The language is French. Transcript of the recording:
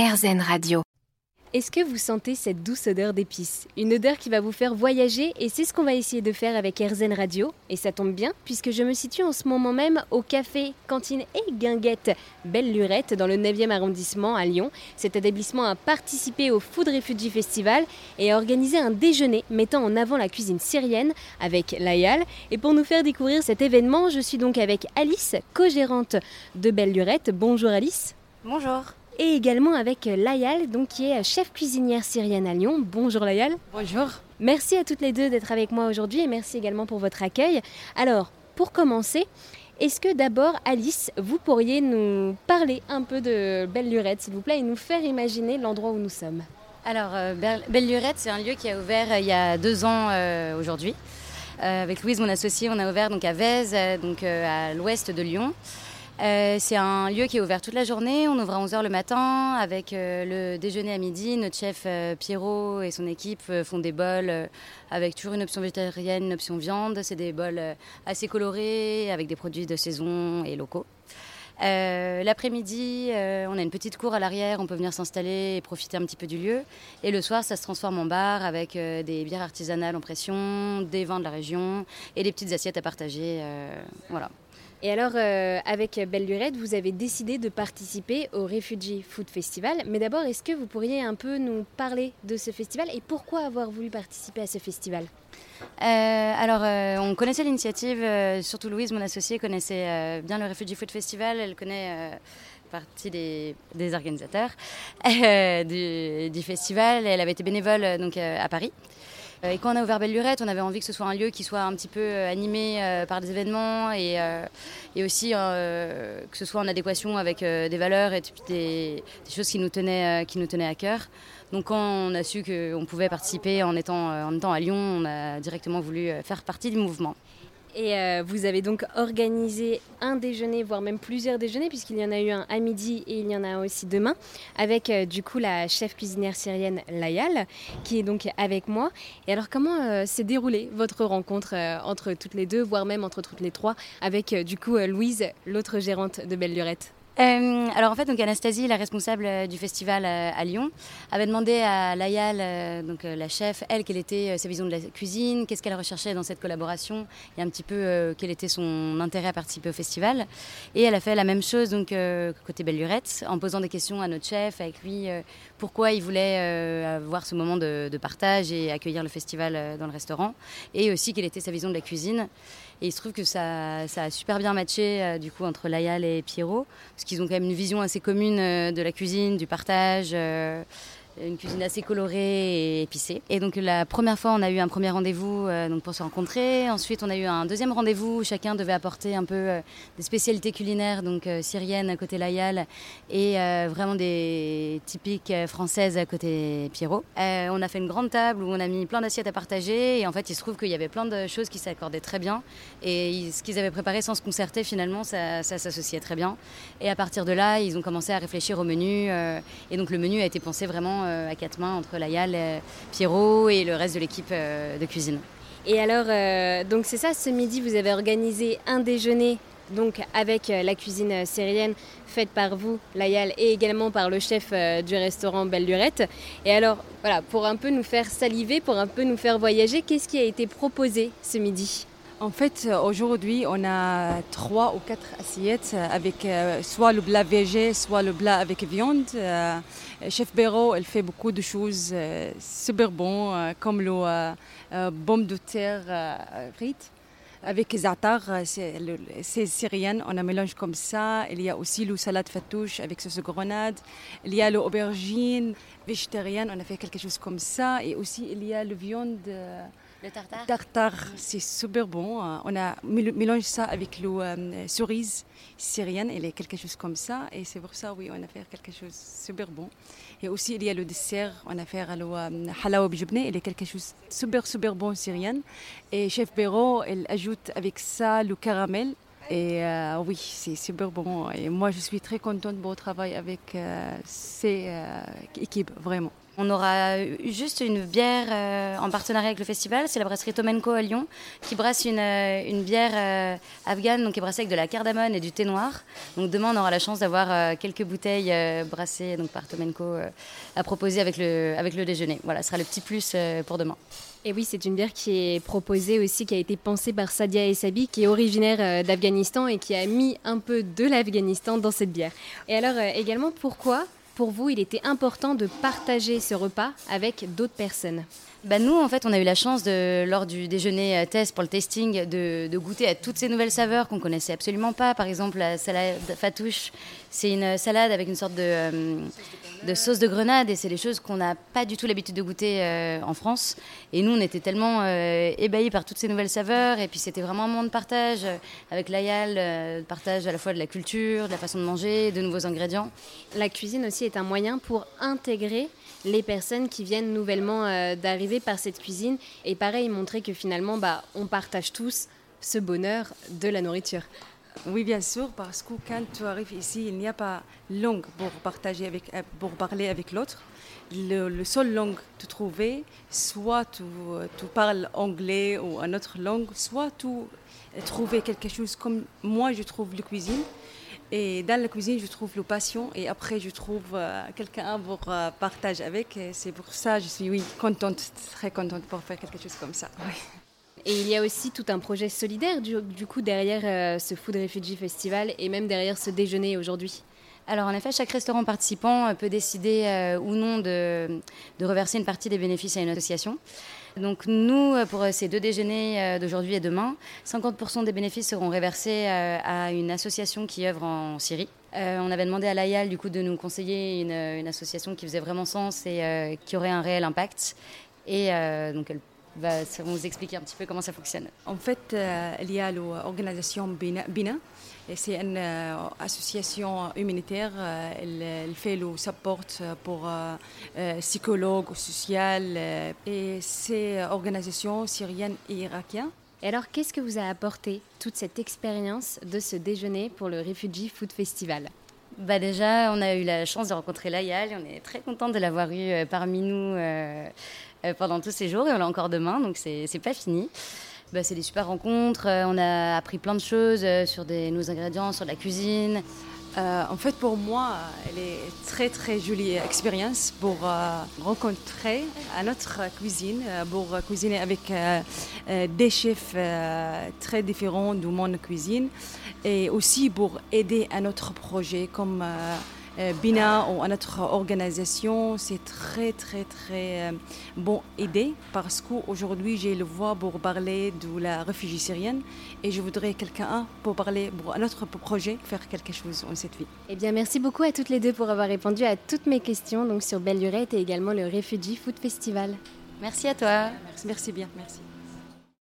RZN Radio. Est-ce que vous sentez cette douce odeur d'épices? Une odeur qui va vous faire voyager et c'est ce qu'on va essayer de faire avec RZN Radio. Et ça tombe bien puisque je me situe en ce moment même au café, cantine et guinguette Belle Lurette dans le 9e arrondissement à Lyon. Cet établissement a participé au Food Refugee Festival et a organisé un déjeuner mettant en avant la cuisine syrienne avec Layal. Et pour nous faire découvrir cet événement, je suis donc avec Alice, co-gérante de Belle Lurette. Bonjour Alice. Bonjour et également avec Layal, donc qui est chef cuisinière syrienne à Lyon. Bonjour Layal. Bonjour. Merci à toutes les deux d'être avec moi aujourd'hui et merci également pour votre accueil. Alors, pour commencer, est-ce que d'abord, Alice, vous pourriez nous parler un peu de Belle Lurette, s'il vous plaît, et nous faire imaginer l'endroit où nous sommes? Alors, euh, Belle Lurette, c'est un lieu qui a ouvert euh, il y a deux ans euh, aujourd'hui. avec Louise, mon associée, on a ouvert donc à Vèze, donc à l'ouest de Lyon. Euh, c'est un lieu qui est ouvert toute la journée. On ouvre à 11h le matin avec euh, le déjeuner à midi. Notre chef euh, Pierrot et son équipe font des bols avec toujours une option végétarienne, une option viande. C'est des bols assez colorés avec des produits de saison et locaux. L'après-midi, on a une petite cour à l'arrière, on peut venir s'installer et profiter un petit peu du lieu. Et le soir, ça se transforme en bar avec des bières artisanales en pression, des vins de la région et des petites assiettes à partager. voilà. Et alors, euh, avec Belle Lurette, vous avez décidé de participer au Refugee Food Festival. Mais d'abord, est-ce que vous pourriez un peu nous parler de ce festival et pourquoi avoir voulu participer à ce festival? Euh, alors, euh, on connaissait l'initiative, surtout Louise, mon associée, connaissait bien le Refugee Food Festival. Elle connaît partie des, organisateurs du, du, festival. Elle avait été bénévole donc, à Paris. Euh, et quand on a ouvert Belle Lurette, on avait envie que ce soit un lieu qui soit un petit peu euh, animé euh, par des événements et, aussi que ce soit en adéquation avec des valeurs et des, des, choses qui nous, tenaient, qui nous tenaient à cœur. Donc quand on a su qu'on pouvait participer en étant, en étant à Lyon, on a directement voulu faire partie du mouvement. Et euh, vous avez donc organisé un déjeuner, voire même plusieurs déjeuners, puisqu'il y en a eu un à midi et il y en a aussi demain, avec euh, du coup la chef cuisinière syrienne Layal, qui est donc avec moi. Et alors comment euh, s'est déroulée votre rencontre entre toutes les deux, voire même entre toutes les trois, avec du coup Louise, l'autre gérante de Belle Lurette? Euh, alors en fait, donc Anastasie, la responsable euh, du festival euh, à Lyon, avait demandé à Layal, donc la chef, elle, quelle était sa vision de la cuisine, qu'est-ce qu'elle recherchait dans cette collaboration et un petit peu quel était son intérêt à participer au festival. Et elle a fait la même chose donc côté Belle Lurette, en posant des questions à notre chef, avec lui, pourquoi il voulait avoir ce moment de, partage et accueillir le festival dans le restaurant, et aussi quelle était sa vision de la cuisine. Et il se trouve que ça, a super bien matché du coup entre Layal et Pierrot, qu'ils ont quand même une vision assez commune euh, de la cuisine, du partage. Une cuisine assez colorée et épicée. Et donc la première fois, on a eu un premier rendez-vous euh, donc pour se rencontrer. Ensuite, on a eu un deuxième rendez-vous chacun devait apporter un peu euh, des spécialités culinaires, donc euh, syriennes à côté Layal et vraiment des typiques françaises à côté Pierrot. on a fait une grande table où on a mis plein d'assiettes à partager et en fait, il se trouve qu'il y avait plein de choses qui s'accordaient très bien et ce qu'ils avaient préparé sans se concerter, finalement, ça, s'associait très bien. Et à partir de là, ils ont commencé à réfléchir au menu et donc le menu a été pensé vraiment à quatre mains entre Layal, euh, Pierrot et le reste de l'équipe euh, de cuisine. Et alors, donc c'est ça, ce midi, vous avez organisé un déjeuner donc avec la cuisine syrienne faite par vous, Layal, et également par le chef du restaurant Belle Lurette. Et alors, voilà, pour un peu nous faire saliver, pour un peu nous faire voyager, qu'est-ce qui a été proposé ce midi? En fait, aujourd'hui, on a trois ou quatre assiettes avec euh, soit le plat végé, soit le plat avec viande. Euh, Chef Béraud, elle fait beaucoup de choses euh, super bonnes, comme le bombe de terre frites avec za'atar, c'est syrien, on a mélange comme ça. Il y a aussi le salade fatouche avec sauce grenade. Il y a l'aubergine végétarienne, on a fait quelque chose comme ça. Et aussi, il y a le viande. Le tartare? Tartare, c'est super bon. On a mélangé ça avec le euh, cerise syrienne, il est quelque chose comme ça. Et c'est pour ça, oui, on a fait quelque chose de super bon. Et aussi, il y a le dessert, on a fait le euh, halawa bijibne, il est quelque chose de super, super bon syrien. Et Chef Béraud, il ajoute avec ça le caramel Et euh, oui, c'est super bon. Et moi, je suis très contente de travailler avec euh, ces euh, équipes, vraiment. On aura juste une bière euh, en partenariat avec le festival, c'est la brasserie Tomenko à Lyon, qui brasse une, euh, bière euh, afghane, donc qui est brassée avec de la cardamone et du thé noir. Donc demain, on aura la chance d'avoir quelques bouteilles brassées donc, par Tomenko à proposer avec le, avec le déjeuner. Voilà, ce sera le petit plus pour demain. Et oui, c'est une bière qui est proposée aussi, qui a été pensée par Sadia Essabi, qui est originaire d'Afghanistan et qui a mis un peu de l'Afghanistan dans cette bière. Et alors également, pourquoi pour vous, il était important de partager ce repas avec d'autres personnes bah nous, en fait, on a eu la chance, de, lors du déjeuner euh, test pour le testing, de, goûter à toutes ces nouvelles saveurs qu'on connaissait absolument pas. Par exemple, la salade fatouche, c'est une salade avec une sorte de, euh, de sauce de grenade et c'est des choses qu'on n'a pas du tout l'habitude de goûter euh, en France. Et nous, on était tellement ébahis par toutes ces nouvelles saveurs. Et puis, c'était vraiment un moment de partage avec l'Ayal, partage à la fois de la culture, de la façon de manger, de nouveaux ingrédients. La cuisine aussi est un moyen pour intégrer les personnes qui viennent nouvellement euh, d'arriver par cette cuisine. Et pareil, montrer que finalement, bah, on partage tous ce bonheur de la nourriture. Oui, bien sûr, parce que quand tu arrives ici, il n'y a pas langue pour partager avec, euh, pour parler avec l'autre. Le, seul langue que tu trouves, soit tu, tu, parles anglais ou une autre langue, soit tu trouves quelque chose comme moi je trouve la cuisine. Et dans la cuisine, je trouve le passion et après, je trouve euh, quelqu'un pour euh, partager avec. C'est pour ça que je suis oui, contente, très contente pour faire quelque chose comme ça. Et il y a aussi tout un projet solidaire du, coup derrière euh, ce Food Refugee Festival et même derrière ce déjeuner aujourd'hui. Alors en effet, chaque restaurant participant peut décider ou non de, reverser une partie des bénéfices à une association. Donc nous, pour ces deux déjeuners euh, d'aujourd'hui et demain, 50% des bénéfices seront réversés euh, à une association qui œuvre en Syrie. Euh, on avait demandé à l'AYAL du coup de nous conseiller une, association qui faisait vraiment sens et qui aurait un réel impact. Et donc elle va nous expliquer un petit peu comment ça fonctionne. En fait, il y a l'organisation BINA c'est une euh, association humanitaire. Euh, elle, fait le support pour euh, psychologues, social et c'est organisation syrienne et irakienne. Et alors, qu'est-ce que vous a apporté toute cette expérience de ce déjeuner pour le Refugee Food Festival? Bah déjà, on a eu la chance de rencontrer Layal et on est très contente de l'avoir eu parmi nous pendant tous ces jours et on l'a encore demain, donc c'est pas fini. Bah, c'est des super rencontres. Euh, on a appris plein de choses euh, sur nos ingrédients, sur la cuisine. Euh, en fait, pour moi, elle est très très jolie expérience pour rencontrer à notre cuisine, pour cuisiner avec des chefs très différents du monde cuisine, et aussi pour aider à notre projet comme euh, Bina ou à notre organisation, c'est très très très euh, bon idée parce qu'aujourd'hui j'ai le voix pour parler de la réfugiée syrienne et je voudrais quelqu'un pour parler pour un autre projet, faire quelque chose en cette vie. Eh bien merci beaucoup à toutes les deux pour avoir répondu à toutes mes questions donc sur Belle Lurette et également le Refugee Food Festival. Merci à toi. Merci, merci bien, merci.